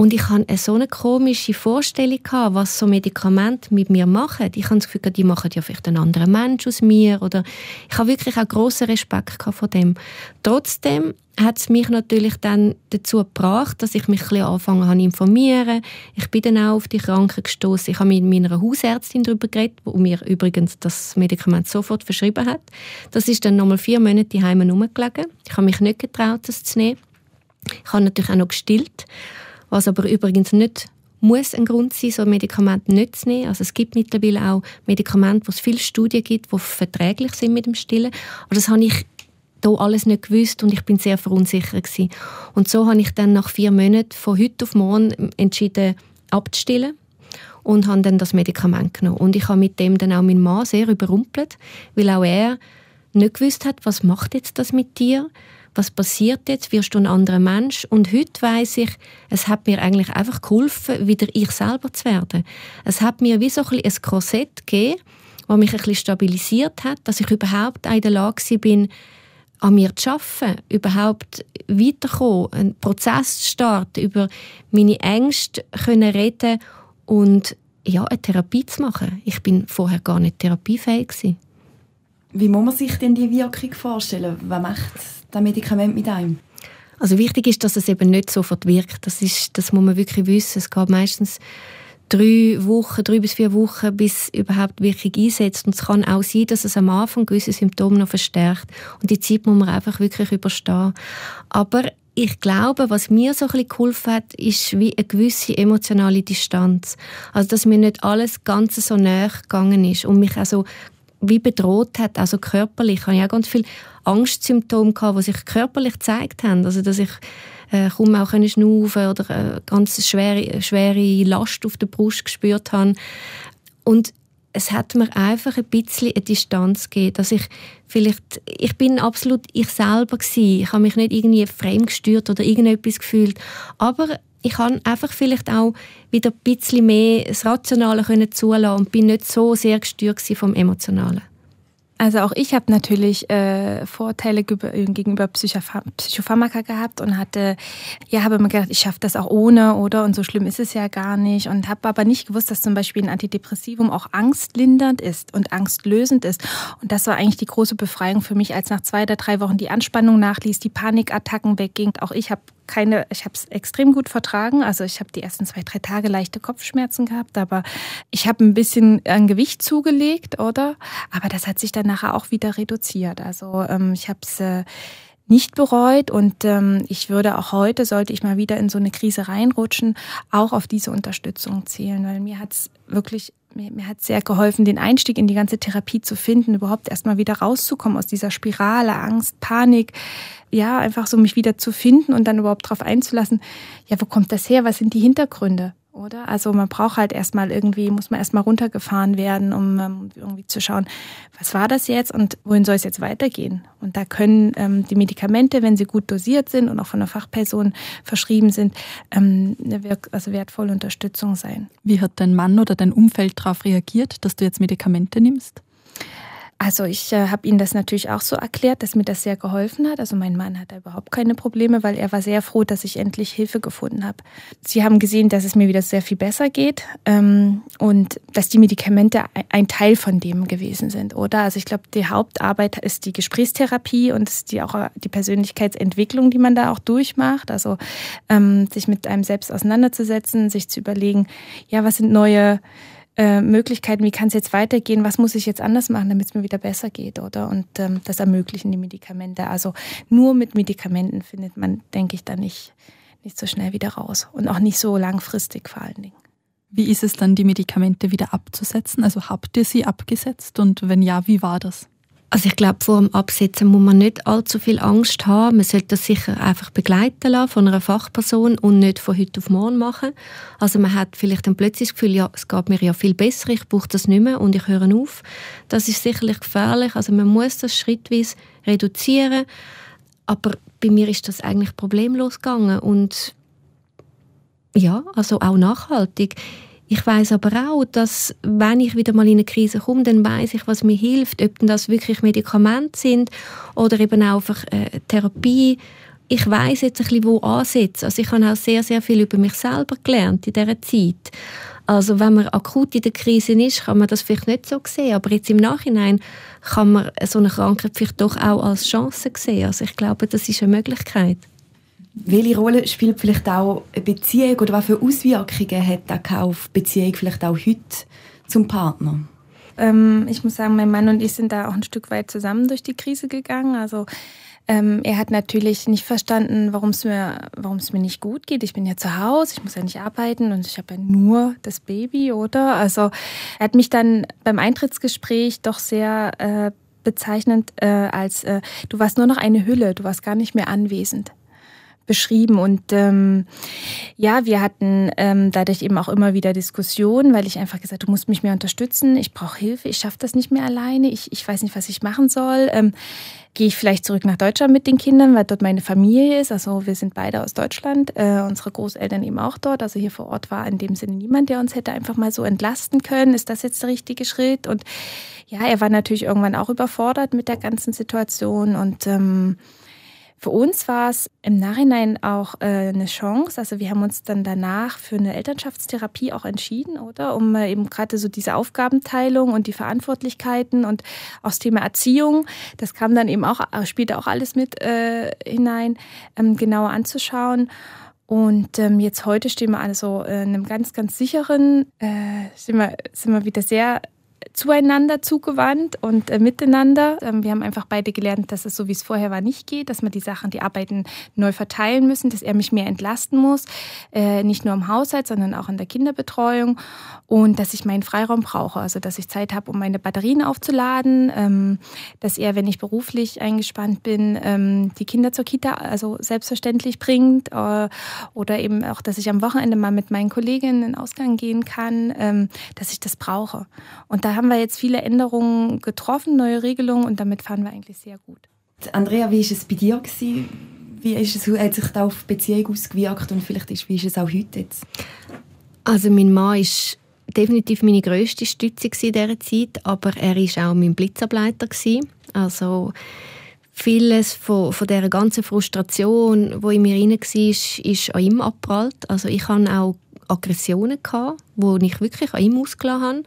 [SPEAKER 4] Und ich hatte so eine komische Vorstellung, was so Medikamente mit mir machen. Ich habe das Gefühl, die machen ja vielleicht einen anderen Mensch aus mir. Oder ich habe wirklich auch grossen Respekt vor dem. Trotzdem hat es mich natürlich dann dazu gebracht, dass ich mich ein bisschen angefangen habe zu informieren. Ich bin dann auch auf die Kranken gestoßen. Ich habe mit meiner Hausärztin darüber geredet, die mir übrigens das Medikament sofort verschrieben hat. Das ist dann nochmal vier Monate daheim herumgelegen. Ich habe mich nicht getraut, das zu nehmen. Ich habe natürlich auch noch gestillt, was aber übrigens nicht muss ein Grund sein, so Medikamente nicht zu nehmen. Also es gibt mittlerweile auch Medikamente, wo es viele Studien gibt, die verträglich sind mit dem Stillen. Aber das habe ich da alles nicht gewusst und ich bin sehr verunsichert gewesen. Und so habe ich dann nach vier Monaten von heute auf morgen entschieden, abzustillen und habe dann das Medikament genommen. Und ich habe mit dem dann auch meinen Mann sehr überrumpelt, weil auch er nicht gewusst hat, was macht jetzt das mit dir? Was passiert jetzt? Wirst du ein anderer Mensch? Und heute weiß ich, es hat mir eigentlich einfach geholfen, wieder ich selber zu werden. Es hat mir wie so ein, ein Korsett gegeben, das mich ein bisschen stabilisiert hat, dass ich überhaupt in der Lage bin, an mir zu arbeiten, überhaupt weiterkommen, einen Prozess zu starten, über meine Ängste können reden und ja, eine Therapie zu machen. Ich bin vorher gar nicht therapiefähig.
[SPEAKER 3] Wie muss man sich denn die Wirkung vorstellen? Was macht das Medikament mit einem?
[SPEAKER 4] Also wichtig ist, dass es eben nicht sofort wirkt. Das, ist, das muss man wirklich wissen. Es geht meistens drei Wochen, drei bis vier Wochen, bis überhaupt wirklich einsetzt. Und es kann auch sein, dass es am Anfang gewisse Symptome noch verstärkt. Und die Zeit muss man einfach wirklich überstehen. Aber ich glaube, was mir so ein geholfen hat, ist wie eine gewisse emotionale Distanz. Also, dass mir nicht alles ganz so näher gegangen ist und mich also wie bedroht hat, also körperlich. Ich hatte ja ganz viele Angstsymptome, gehabt, die sich körperlich gezeigt haben. Also, dass ich äh, kaum auch können schnaufen oder äh, ganz schwere, schwere Last auf der Brust gespürt habe. Und es hat mir einfach ein bisschen eine Distanz gegeben, dass ich vielleicht, ich bin absolut ich selber gewesen. Ich habe mich nicht irgendwie fremdgestört oder irgendetwas gefühlt, aber ich habe einfach vielleicht auch wieder ein bisschen mehr das Rationale können zulassen und bin nicht so sehr gestört vom Emotionalen.
[SPEAKER 5] Also auch ich habe natürlich äh, Vorteile gegenüber Psychopharmaka gehabt und hatte, ja, habe mir gedacht, ich schaffe das auch ohne, oder? Und so schlimm ist es ja gar nicht. Und habe aber nicht gewusst, dass zum Beispiel ein Antidepressivum auch angstlindernd ist und angstlösend ist. Und das war eigentlich die große Befreiung für mich, als nach zwei oder drei Wochen die Anspannung nachließ, die Panikattacken wegging. Auch ich habe keine, ich habe es extrem gut vertragen. Also ich habe die ersten zwei, drei Tage leichte Kopfschmerzen gehabt, aber ich habe ein bisschen an Gewicht zugelegt, oder? Aber das hat sich dann nachher auch wieder reduziert. Also ähm, ich habe es äh, nicht bereut und ähm, ich würde auch heute, sollte ich mal wieder in so eine Krise reinrutschen, auch auf diese Unterstützung zählen, weil mir hat es wirklich mir, mir hat sehr geholfen, den Einstieg in die ganze Therapie zu finden, überhaupt erstmal wieder rauszukommen aus dieser Spirale, Angst, Panik, ja, einfach so mich wieder zu finden und dann überhaupt darauf einzulassen, ja, wo kommt das her? Was sind die Hintergründe? Oder? Also man braucht halt erstmal irgendwie, muss man erstmal runtergefahren werden, um ähm, irgendwie zu schauen, was war das jetzt und wohin soll es jetzt weitergehen? Und da können ähm, die Medikamente, wenn sie gut dosiert sind und auch von einer Fachperson verschrieben sind, ähm, eine also wertvolle Unterstützung sein.
[SPEAKER 2] Wie hat dein Mann oder dein Umfeld darauf reagiert, dass du jetzt Medikamente nimmst?
[SPEAKER 5] Also ich äh, habe Ihnen das natürlich auch so erklärt, dass mir das sehr geholfen hat. Also mein Mann hatte überhaupt keine Probleme, weil er war sehr froh, dass ich endlich Hilfe gefunden habe. Sie haben gesehen, dass es mir wieder sehr viel besser geht ähm, und dass die Medikamente ein Teil von dem gewesen sind, oder? Also ich glaube, die Hauptarbeit ist die Gesprächstherapie und ist die auch die Persönlichkeitsentwicklung, die man da auch durchmacht. Also ähm, sich mit einem selbst auseinanderzusetzen, sich zu überlegen, ja, was sind neue äh, Möglichkeiten, wie kann es jetzt weitergehen, was muss ich jetzt anders machen, damit es mir wieder besser geht, oder? Und ähm, das ermöglichen die Medikamente. Also nur mit Medikamenten findet man, denke ich, da nicht, nicht so schnell wieder raus und auch nicht so langfristig vor allen Dingen.
[SPEAKER 2] Wie ist es dann, die Medikamente wieder abzusetzen? Also habt ihr sie abgesetzt und wenn ja, wie war das?
[SPEAKER 4] Also ich glaube, vor dem Absetzen muss man nicht allzu viel Angst haben. Man sollte das sicher einfach begleiten lassen von einer Fachperson und nicht von heute auf morgen machen. Also man hat vielleicht dann plötzlich das Gefühl, ja, es geht mir ja viel besser, ich brauche das nicht mehr und ich höre auf. Das ist sicherlich gefährlich. Also man muss das schrittweise reduzieren. Aber bei mir ist das eigentlich problemlos gegangen und ja, also auch nachhaltig. Ich weiß aber auch, dass wenn ich wieder mal in eine Krise komme, dann weiß ich, was mir hilft, ob das wirklich Medikamente sind oder eben auch einfach äh, Therapie. Ich weiß jetzt ein bisschen, wo ansetzen. Also ich habe auch sehr, sehr viel über mich selber gelernt in dieser Zeit. Also wenn man akut in der Krise ist, kann man das vielleicht nicht so sehen, aber jetzt im Nachhinein kann man so eine Krankheit vielleicht doch auch als Chance sehen. Also ich glaube, das ist eine Möglichkeit.
[SPEAKER 3] Welche Rolle spielt vielleicht auch eine Beziehung oder was für Auswirkungen hat das auf Beziehung vielleicht auch heute zum Partner?
[SPEAKER 5] Ähm, ich muss sagen, mein Mann und ich sind da auch ein Stück weit zusammen durch die Krise gegangen. Also Ähm, er hat natürlich nicht verstanden, warum es mir, warum es mir nicht gut geht. Ich bin ja zu Hause, ich muss ja nicht arbeiten und ich habe ja nur das Baby, oder? Also er hat mich dann beim Eintrittsgespräch doch sehr äh, bezeichnend äh, als äh, du warst nur noch eine Hülle, du warst gar nicht mehr anwesend beschrieben. Und ähm, ja, wir hatten ähm, dadurch eben auch immer wieder Diskussionen, weil ich einfach gesagt, du musst mich mehr unterstützen, ich brauche Hilfe, ich schaffe das nicht mehr alleine, ich, ich weiß nicht, was ich machen soll. Ähm, Gehe ich vielleicht zurück nach Deutschland mit den Kindern, weil dort meine Familie ist. Also wir sind beide aus Deutschland, äh, unsere Großeltern eben auch dort. Also hier vor Ort war in dem Sinne niemand, der uns hätte einfach mal so entlasten können. Ist das jetzt der richtige Schritt? Und ja, er war natürlich irgendwann auch überfordert mit der ganzen Situation und ähm, für uns war es im Nachhinein auch äh, eine Chance. Also wir haben uns dann danach für eine Elternschaftstherapie auch entschieden, oder? Um äh, eben gerade so diese Aufgabenteilung und die Verantwortlichkeiten und auch das Thema Erziehung, das kam dann eben auch, äh, spielte auch alles mit äh, hinein, ähm, genauer anzuschauen. Und ähm, jetzt heute stehen wir also in einem ganz, ganz sicheren, äh, sind, wir, sind wir wieder sehr zueinander zugewandt und äh, miteinander. Ähm, wir haben einfach beide gelernt, dass es so wie es vorher war nicht geht, dass wir die Sachen, die Arbeiten neu verteilen müssen, dass er mich mehr entlasten muss, äh, nicht nur im Haushalt, sondern auch in der Kinderbetreuung und dass ich meinen Freiraum brauche, also dass ich Zeit habe, um meine Batterien aufzuladen, ähm, dass er, wenn ich beruflich eingespannt bin, ähm, die Kinder zur Kita also selbstverständlich bringt äh, oder eben auch, dass ich am Wochenende mal mit meinen Kolleginnen in den Ausgang gehen kann, ähm, dass ich das brauche. Und da haben wir jetzt viele Änderungen getroffen, neue Regelungen und damit fahren wir eigentlich sehr gut.
[SPEAKER 3] Andrea, wie war es bei dir? Gewesen? Wie ist es, hat sich da auf die Beziehung ausgewirkt und vielleicht ist, wie ist es auch heute jetzt?
[SPEAKER 4] Also mein Mann ist definitiv meine grösste Stütze in dieser Zeit, aber er war auch mein Blitzableiter. Also vieles von, von dieser ganzen Frustration, die in mir rein war, ist an ihm abprallt. Also ich hatte auch Aggressionen, gehabt, die ich wirklich an ihm ausgelassen habe.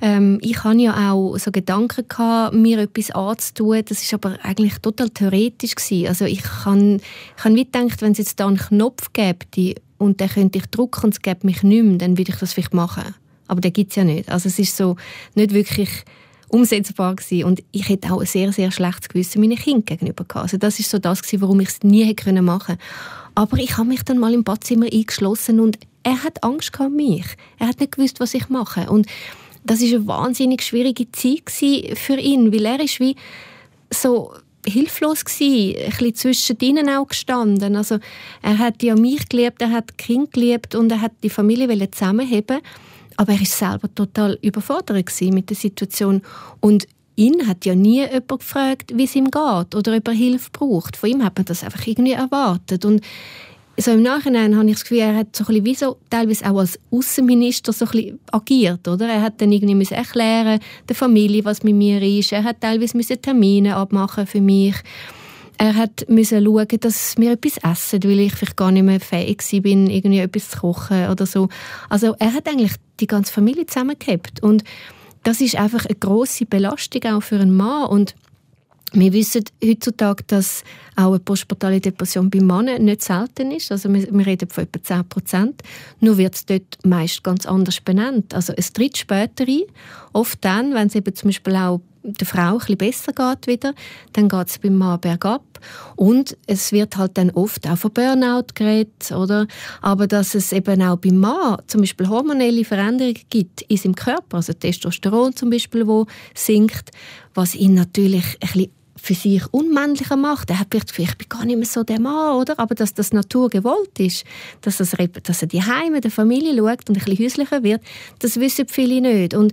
[SPEAKER 4] Ähm, ich hatte ja auch so Gedanken, gehabt, mir etwas anzutun. Das war aber eigentlich total theoretisch. Gewesen. Also ich habe ich wie gedacht, wenn es jetzt da einen Knopf gäbe und den könnte ich drücken und es gäbe mich nicht mehr, dann würde ich das vielleicht machen. Aber den gibt es ja nicht. Also es ist so nicht wirklich umsetzbar gewesen. und ich hätte auch ein sehr, sehr schlechtes Gewissen meinen Kindern gegenüber gehabt. Also das ist so das gewesen, warum ich es nie hätte machen können. Aber ich habe mich dann mal im Badzimmer eingeschlossen und er hat Angst gehabt mich. Er hat nicht gewusst, was ich mache. Und das ist eine wahnsinnig schwierige Zeit für ihn, weil er ist wie so hilflos gsi, ein bisschen zwischen ihnen auch gestanden. Also er hat ja mich geliebt, er hat Kind geliebt und er hat die Familie zusammenheben. Aber er ist selber total überfordert mit der Situation und ihn hat ja nie jemand gefragt, wie es ihm geht oder ob er Hilfe braucht. Von ihm hat man das einfach irgendwie erwartet und so im Nachhinein habe ich das Gefühl, er hat so ein bisschen wie so, teilweise auch als Außenminister so ein bisschen agiert, oder? Er hat dann irgendwie erklären der Familie, was mit mir ist. Er hat teilweise Termine abmachen für mich. Er hat müssen schauen, dass wir etwas essen, weil ich vielleicht gar nicht mehr fähig bin, irgendwie etwas zu kochen oder so. Also er hat eigentlich die ganze Familie zusammengehabt und das ist einfach eine große Belastung auch für einen Mann und wir wissen heutzutage, dass auch eine postpartale Depression bei Männern nicht selten ist. Also wir, wir reden von etwa 10 Prozent. Nur wird es dort meist ganz anders benannt. Also es tritt später ein. Oft dann, wenn es eben zum Beispiel auch der Frau ein bisschen besser geht wieder, dann geht es beim Mann bergab. Und es wird halt dann oft auch von Burnout geredet, oder? Aber dass es eben auch beim Mann zum Beispiel hormonelle Veränderungen gibt in seinem Körper, also Testosteron zum Beispiel, wo sinkt, was ihn natürlich ein bisschen für sich unmännlicher macht. Er hat vielleicht, vielleicht bin gar nicht mehr so der Mann, oder? Aber dass das Natur gewollt ist, dass, das, dass er die Heime der Familie schaut und ein bisschen häuslicher wird, das wissen viele nicht. Und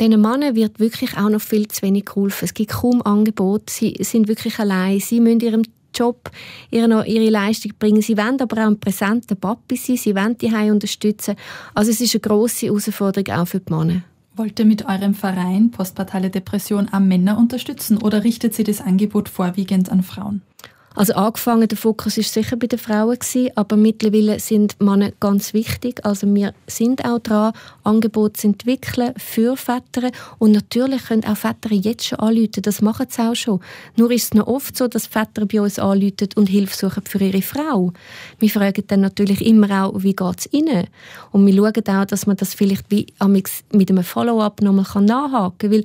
[SPEAKER 4] diesen Männern wird wirklich auch noch viel zu wenig geholfen. Es gibt kaum Angebote. Sie sind wirklich allein. Sie müssen ihrem Job ihre, ihre Leistung bringen. Sie wollen aber auch ein präsenter Papi sein. Sie wollen die Heim unterstützen. Also es ist eine grosse Herausforderung auch für die Männer.
[SPEAKER 2] Wollt ihr mit eurem Verein Postpartale Depression auch Männer unterstützen oder richtet sie das Angebot vorwiegend an Frauen?
[SPEAKER 4] Also angefangen, der Fokus ist sicher bei den Frauen gewesen, aber mittlerweile sind Männer ganz wichtig. Also wir sind auch dran, Angebote zu entwickeln für Väter und natürlich können auch Väter jetzt schon anrufen, das machen sie auch schon. Nur ist es noch oft so, dass Väter bei uns anrufen und Hilfe suchen für ihre Frau. Wir fragen dann natürlich immer auch, wie geht es ihnen? Und wir schauen auch, dass man das vielleicht wie mit einem Follow-up nochmal nachhaken kann, weil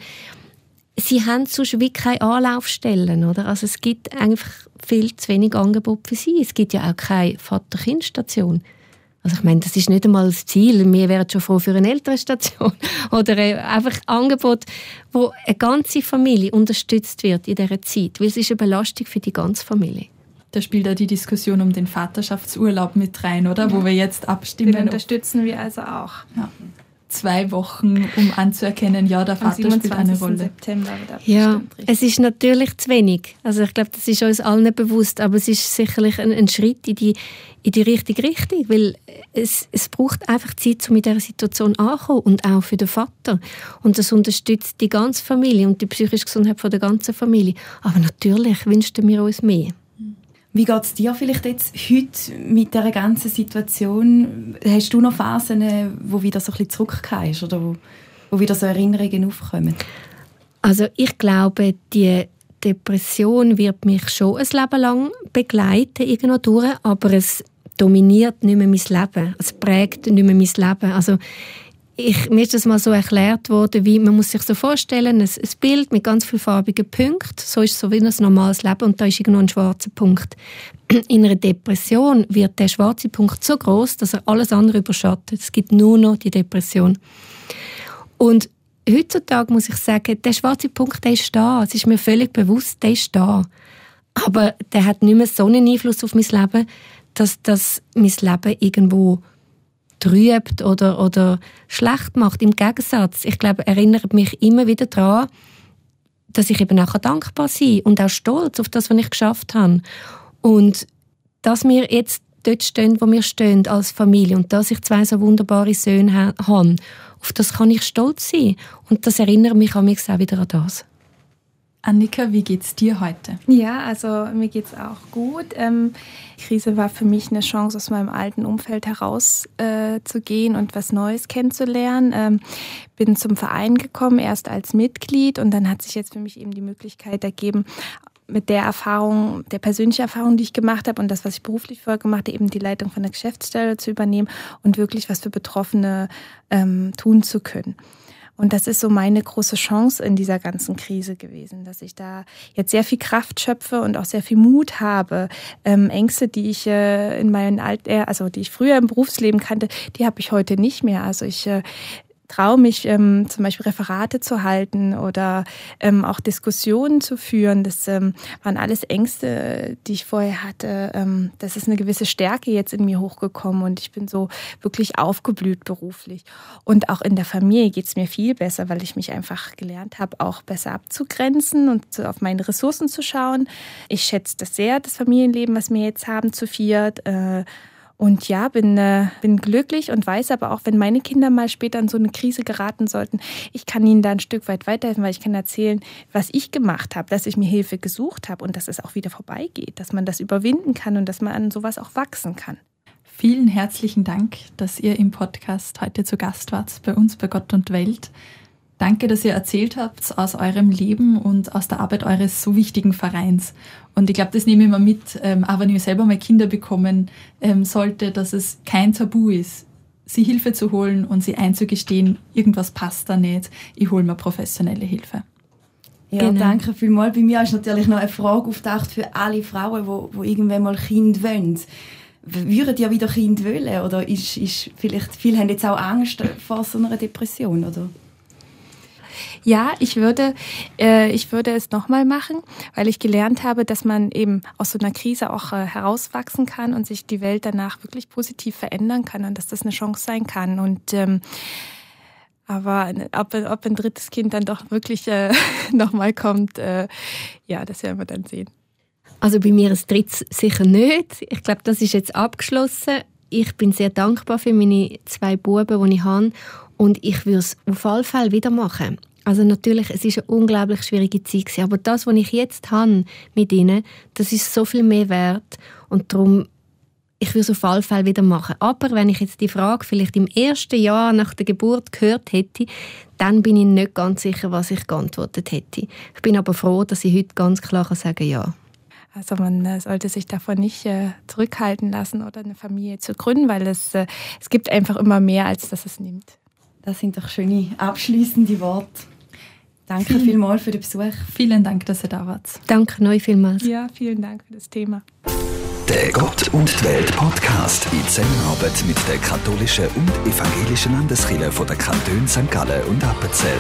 [SPEAKER 4] sie haben sonst wie keine Anlaufstellen, oder? Also es gibt einfach viel zu wenig Angebot für sie. Es gibt ja auch keine Vater-Kind-Station. Also ich meine, das ist nicht einmal das Ziel. Wir wären schon froh für eine Elternstation [LAUGHS] oder einfach ein Angebot, wo eine ganze Familie unterstützt wird in dieser Zeit, weil es ist eine Belastung für die ganze Familie.
[SPEAKER 2] Da spielt auch die Diskussion um den Vaterschaftsurlaub mit rein, oder? Wo wir jetzt abstimmen.
[SPEAKER 5] Den unterstützen wir also auch.
[SPEAKER 2] Ja zwei Wochen, um anzuerkennen, ja, der Vater spielt eine Rolle.
[SPEAKER 5] September
[SPEAKER 4] ja, es ist natürlich zu wenig. Also ich glaube, das ist uns allen bewusst, aber es ist sicherlich ein, ein Schritt in die, in die richtige Richtung, weil es, es braucht einfach Zeit, um in dieser Situation anzukommen und auch für den Vater. Und das unterstützt die ganze Familie und die psychische Gesundheit von der ganzen Familie. Aber natürlich wünschten wir uns mehr.
[SPEAKER 3] Wie geht es dir vielleicht jetzt heute mit der ganzen Situation? Hast du noch Phasen, wo wieder so ein bisschen oder wo, wo wieder so Erinnerungen aufkommen?
[SPEAKER 4] Also ich glaube, die Depression wird mich schon ein Leben lang begleiten, irgendwo durch, aber es dominiert nicht mehr mein Leben. Es prägt nicht mehr mein Leben. Also ich, mir ist das mal so erklärt worden, wie man muss sich so vorstellen, ein, ein Bild mit ganz vielen farbigen Punkten, so ist es so wie ein normales Leben und da ist irgendwo ein schwarzer Punkt. [CLEARS THROAT] In einer Depression wird der schwarze Punkt so groß, dass er alles andere überschattet. Es gibt nur noch die Depression. Und heutzutage muss ich sagen, der schwarze Punkt, der ist da. Es ist mir völlig bewusst, der ist da. Aber der hat nicht mehr so einen Einfluss auf mein Leben, dass das mein Leben irgendwo trübt oder, oder schlecht macht. Im Gegensatz, ich glaube, erinnert mich immer wieder daran, dass ich eben auch dankbar sein und auch stolz auf das, was ich geschafft habe. Und dass wir jetzt dort stehen, wo wir stehen als Familie und dass ich zwei so wunderbare Söhne habe, auf das kann ich stolz sein. Und das erinnert mich an mich auch wieder an das.
[SPEAKER 2] Annika, wie geht's dir heute?
[SPEAKER 5] Ja, also mir geht's auch gut. Ähm, Krise war für mich eine Chance, aus meinem alten Umfeld herauszugehen äh, und was Neues kennenzulernen. Ähm, bin zum Verein gekommen, erst als Mitglied und dann hat sich jetzt für mich eben die Möglichkeit ergeben, mit der Erfahrung, der persönlichen Erfahrung, die ich gemacht habe und das, was ich beruflich vorher gemacht habe, eben die Leitung von der Geschäftsstelle zu übernehmen und wirklich was für Betroffene ähm, tun zu können. Und das ist so meine große Chance in dieser ganzen Krise gewesen, dass ich da jetzt sehr viel Kraft schöpfe und auch sehr viel Mut habe. Ähm, Ängste, die ich äh, in meinen Alt, äh, also die ich früher im Berufsleben kannte, die habe ich heute nicht mehr. Also ich äh, traue mich ähm, zum Beispiel Referate zu halten oder ähm, auch Diskussionen zu führen. Das ähm, waren alles Ängste, die ich vorher hatte. Ähm, das ist eine gewisse Stärke jetzt in mir hochgekommen und ich bin so wirklich aufgeblüht beruflich. Und auch in der Familie geht es mir viel besser, weil ich mich einfach gelernt habe, auch besser abzugrenzen und auf meine Ressourcen zu schauen. Ich schätze das sehr, das Familienleben, was wir jetzt haben zu viert. Äh, und ja, bin, äh, bin glücklich und weiß aber auch, wenn meine Kinder mal später in so eine Krise geraten sollten, ich kann ihnen da ein Stück weit weiterhelfen, weil ich kann erzählen, was ich gemacht habe, dass ich mir Hilfe gesucht habe und dass es auch wieder vorbeigeht, dass man das überwinden kann und dass man an sowas auch wachsen kann.
[SPEAKER 2] Vielen herzlichen Dank, dass ihr im Podcast heute zu Gast wart bei uns bei Gott und Welt. Danke, dass ihr erzählt habt aus eurem Leben und aus der Arbeit eures so wichtigen Vereins. Und ich glaube, das nehme ich mal mit, ähm, auch wenn ich selber mal Kinder bekommen ähm, sollte, dass es kein Tabu ist, sie Hilfe zu holen und sie einzugestehen, irgendwas passt da nicht, ich hole mir professionelle Hilfe.
[SPEAKER 3] Ja, genau. danke vielmals. Bei mir ist natürlich noch eine Frage auftaucht für alle Frauen, die wo, wo irgendwann mal Kind wollen. Würden die ja wieder Kind wollen? Oder ist, ist vielleicht, viele haben jetzt auch Angst vor so einer Depression, oder?
[SPEAKER 5] Ja, ich würde, äh, ich würde es nochmal machen, weil ich gelernt habe, dass man eben aus so einer Krise auch äh, herauswachsen kann und sich die Welt danach wirklich positiv verändern kann und dass das eine Chance sein kann. Und ähm, aber ob, ob ein drittes Kind dann doch wirklich äh, [LAUGHS] nochmal kommt, äh, ja, das werden wir dann sehen.
[SPEAKER 4] Also bei mir ist drittes sicher nicht. Ich glaube, das ist jetzt abgeschlossen. Ich bin sehr dankbar für meine zwei Buben, die ich habe. Und ich würde es auf alle Fälle wieder machen. Also natürlich, es ist eine unglaublich schwierige Zeit gewesen, aber das, was ich jetzt habe mit ihnen, das ist so viel mehr wert und darum ich würde es auf alle Fälle wieder machen. Aber wenn ich jetzt die Frage vielleicht im ersten Jahr nach der Geburt gehört hätte, dann bin ich nicht ganz sicher, was ich geantwortet hätte. Ich bin aber froh, dass ich heute ganz klar sagen kann, ja.
[SPEAKER 5] Also man äh, sollte sich davon nicht äh, zurückhalten lassen oder eine Familie zu gründen, weil es, äh, es gibt einfach immer mehr, als dass es nimmt.
[SPEAKER 3] Das sind doch schöne abschließende Worte. Danke Vielen, vielmals für den Besuch.
[SPEAKER 2] Vielen Dank, dass ihr da wart.
[SPEAKER 4] Danke neu vielmals.
[SPEAKER 5] Ja, vielen Dank für das Thema.
[SPEAKER 1] Der Gott und die Welt Podcast in Zusammenarbeit mit der katholischen und evangelischen Landeskirche von der Kantone St. Gallen und Appenzell.